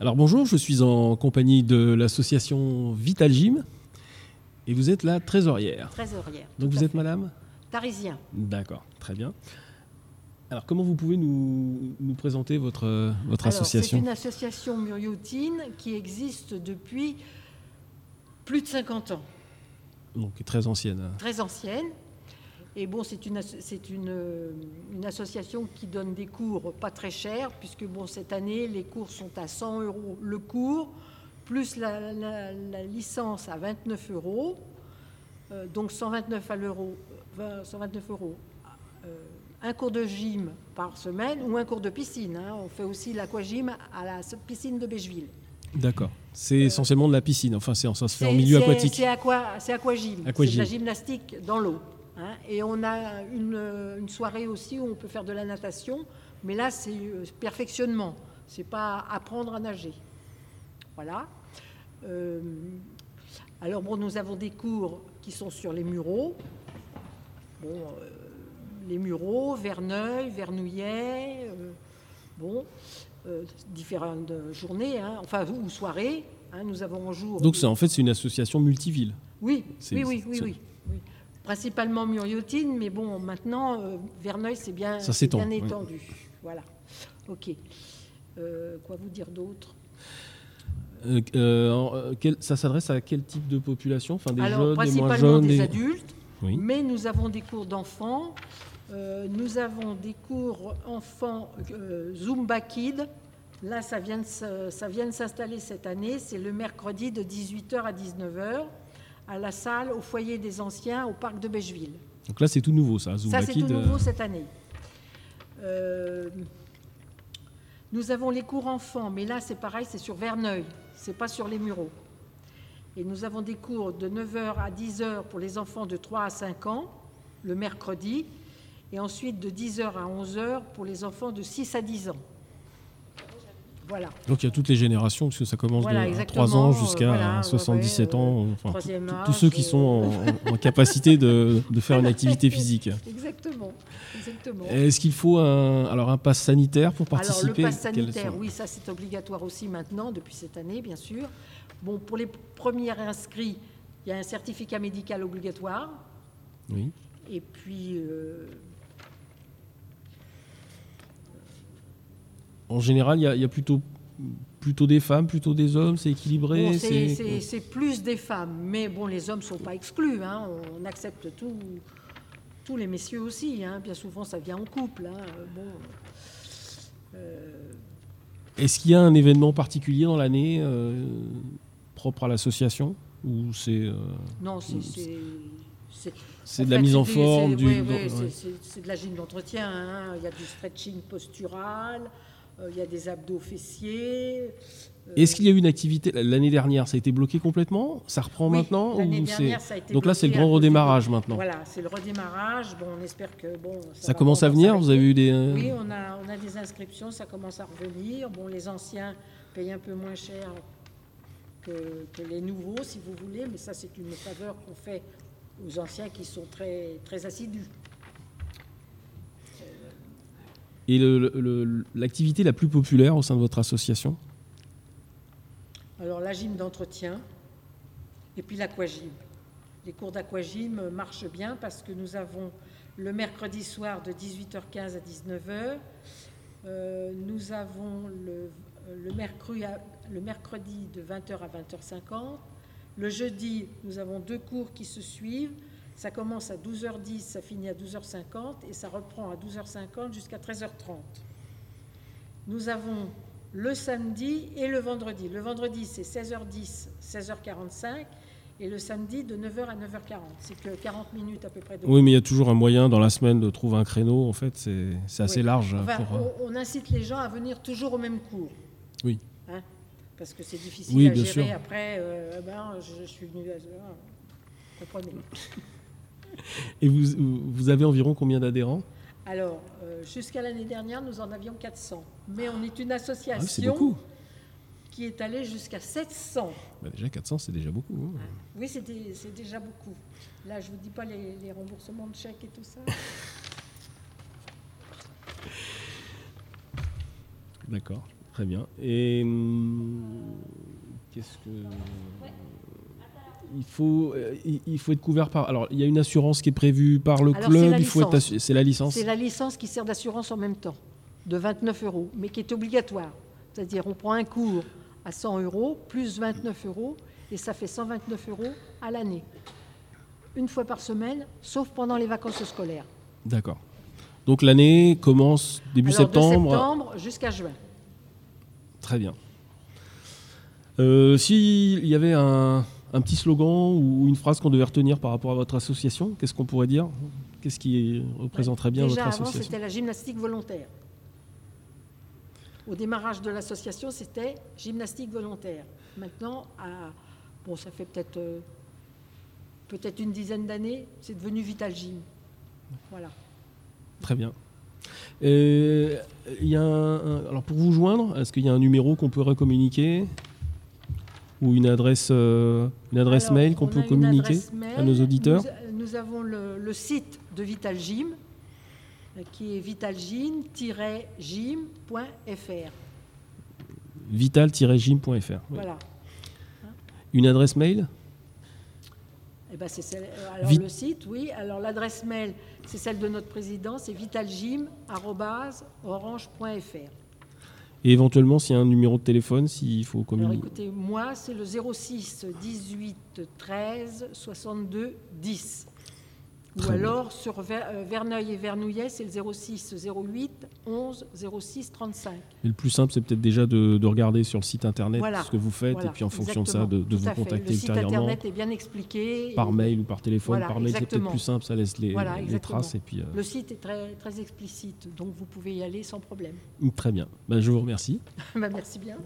Alors bonjour, je suis en compagnie de l'association Vital Gym et vous êtes la trésorière. Trésorière. Donc vous êtes fait. madame? Tarisien. D'accord, très bien. Alors comment vous pouvez nous, nous présenter votre, votre Alors, C'est association une association muriotine qui existe depuis plus de 50 ans, Donc très ancienne. très ancienne. Et bon, c'est une, une, euh, une association qui donne des cours pas très chers, puisque bon, cette année, les cours sont à 100 euros le cours, plus la, la- la licence à 29 euros. Euh, donc 129 à l'euro, euh, 129 euros. Euh, un cours de gym par semaine ou un cours de piscine. hein. On fait aussi l'aquagym à la piscine de Bégeville. D'accord. C'est essentiellement de la piscine, enfin c'est, ça se fait en C'est- milieu aquatique. C'est aqua, c'est aquagym. Aquagym. C'est de la gymnastique dans l'eau. Hein. Et on a une, une soirée aussi où on peut faire de la natation, mais là c'est euh, perfectionnement. C'est pas apprendre à nager. Voilà. Euh, alors bon, nous avons des cours qui sont sur les muraux. Bon, euh, les muraux, Verneuil, Vernouillet, euh, bon, différentes journées, hein, enfin ou soirées. hein. nous avons un jour. Donc en fait c'est une association multiville. Oui, C'est- oui, oui, oui, oui. Principalement Muriotine, mais bon, maintenant, euh, Verneuil, c'est bien, Ça bien oui. étendu. Voilà. OK. Euh, quoi vous dire d'autre? Euh, ça s'adresse à quel type de population? Enfin des Alors, jeunes, des principalement moins jeunes des des- adultes, Oui. mais nous avons des cours d'enfants. Nous avons des cours enfants Zumba Kid. Là, ça vient de s'installer cette année. C'est le mercredi de 18h à 19h à la salle au foyer des anciens au parc de Bégeville. Donc là c'est tout nouveau ça, Zumba Ça, c'est tout euh, nouveau cette année. Euh, nous avons les cours enfants, mais là, c'est pareil, c'est sur Verneuil, c'est pas sur les Mureaux. Et nous avons des cours de 9h à 10h pour les enfants de 3 à 5 ans, le mercredi, et ensuite de 10h à 11h pour les enfants de 6 à 10 ans. Voilà. Donc il y a toutes les générations, parce que ça commence Voilà, de exactement, 3 ans jusqu'à voilà, ouais, 77 ouais, ans. Enfin, tous- ceux qui sont en, capacité de, de faire une activité physique. Exactement. exactement. Est-ce qu'il faut un, alors un pass sanitaire pour Alors participer? le pass sanitaire, oui, ça c'est obligatoire aussi maintenant, depuis cette année, bien sûr. Bon, pour les premiers inscrits, il y a un certificat médical obligatoire. Oui. Et puis, euh, En général, il y a, il y a plutôt, plutôt des femmes, plutôt des hommes, c'est équilibré. bon, c'est- plus des femmes, mais bon, les hommes ne sont pas exclus. hein. On accepte tout, tous les messieurs aussi. hein. Bien souvent, ça vient en couple. hein. Euh, Bon, euh, Est-ce qu'il y a un événement particulier dans l'année euh, propre à l'association ou c'est euh, non, c'est- c'est de la fait, mise en forme c'est- du. ouais. de la gym d'entretien. hein. Il y a du stretching postural, il y a des abdos fessiers. euh, Est-ce qu'il y a eu une activité l'année dernière Ça a été bloqué complètement? Ça reprend oui, maintenant ou dernière, ça a été Donc là, c'est le grand redémarrage maintenant. Voilà, c'est le redémarrage. Bon, on espère que bon. Ça commence à venir Vous avez eu des. euh, Oui, on a, on a des inscriptions, ça commence à revenir. Bon, les anciens payent un peu moins cher que, que les nouveaux, si vous voulez, mais ça, c'est une faveur qu'on fait aux anciens qui sont très, très assidus. Et l'activité la plus populaire au sein de votre association Alors la gym d'entretien et puis l'aquagym. Les cours d'aquagym marchent bien parce que nous avons le mercredi soir de 18h15 à 19h. Euh, nous avons le mercredi de 20h à 20h50. Le jeudi, nous avons deux cours qui se suivent. Ça commence à 12h10, ça finit à 12h50 et ça reprend à 12h50 jusqu'à 13h30. Nous avons le samedi et le vendredi. Le vendredi, c'est 16h10, 16h45, et le samedi, de 9h à 9h40. C'est que 40 minutes à peu près de Oui, mais il y a toujours un moyen dans la semaine de trouver un créneau. En fait, c'est assez Oui. large. Enfin, pour, euh, on, on incite les gens à venir toujours au même cours. Oui. Hein, parce que c'est difficile Oui, à bien gérer sûr. après. euh, eh ben, je, je suis venu à ce Comprenez. Et vous, vous avez environ combien d'adhérents? Alors, euh, jusqu'à l'année dernière, nous en avions 400. Mais on est une Ah oui, association qui est allée jusqu'à 700. Bah, déjà 400, c'est déjà beaucoup. hein. Oui, c'est dé- c'est déjà beaucoup. Là, je ne vous dis pas les, les remboursements de chèques et tout ça. D'accord. Très bien. Et hum, qu'est-ce que il faut, euh, il faut être couvert par. Alors, il y a une assurance qui est prévue par le Alors, club. faut être. assu- C'est la licence. C'est la licence qui sert d'assurance en même temps, de 29 euros, mais qui est obligatoire. C'est-à-dire, on prend un cours à 100 euros, plus 29 euros, et ça fait 129 euros à l'année. Une fois par semaine, sauf pendant les vacances scolaires. D'accord. Donc l'année commence début Alors, septembre. de septembre jusqu'à juin. Très bien. Euh, S'il y avait un, un petit slogan ou une phrase qu'on devait retenir par rapport à votre association, qu'est-ce qu'on pourrait dire? Qu'est-ce qui représenterait bien Déjà, votre avant, association? c'était la gymnastique volontaire. Au démarrage de l'association, c'était gymnastique volontaire. Maintenant, à- bon, ça fait peut-être euh, peut-être une dizaine d'années, c'est devenu Vital Gym. Voilà. Très bien. Euh, il y a un- alors pour vous joindre, est-ce qu'il y a un numéro qu'on peut recommuniquer? Ou une adresse, euh, une adresse Alors, mail qu'on on peut communiquer mail. à nos auditeurs Nous, nous avons le, le site de Vital Gym, euh, qui est vitalgym-gym.fr. vital-gym.fr. oui. Voilà. Une adresse mail Eh ben, c'est celle- euh, alors Vit- le site, oui. Alors l'adresse mail, c'est celle de notre président, c'est vitalgym@orange.fr. et éventuellement s'il y a un numéro de téléphone, s'il faut Alors communiquer. écoutez, moi, c'est le 06 18 13 62 10. Ou Très bien. alors sur euh, Verneuil et Vernouillet, c'est le 06 08 11 06 35. Mais le plus simple, c'est peut-être déjà de, de regarder sur le site internet Voilà. ce que vous faites Voilà, et puis en fonction de ça, de, de vous fait. contacter Le site internet est bien expliqué. par Et mail ou par téléphone. Voilà, par mail, c'est peut-être plus simple, ça laisse les, traces. Et puis, euh, Le site est très, très explicite, donc vous pouvez y aller sans problème. Très bien. Ben, je vous remercie. Ben, merci bien.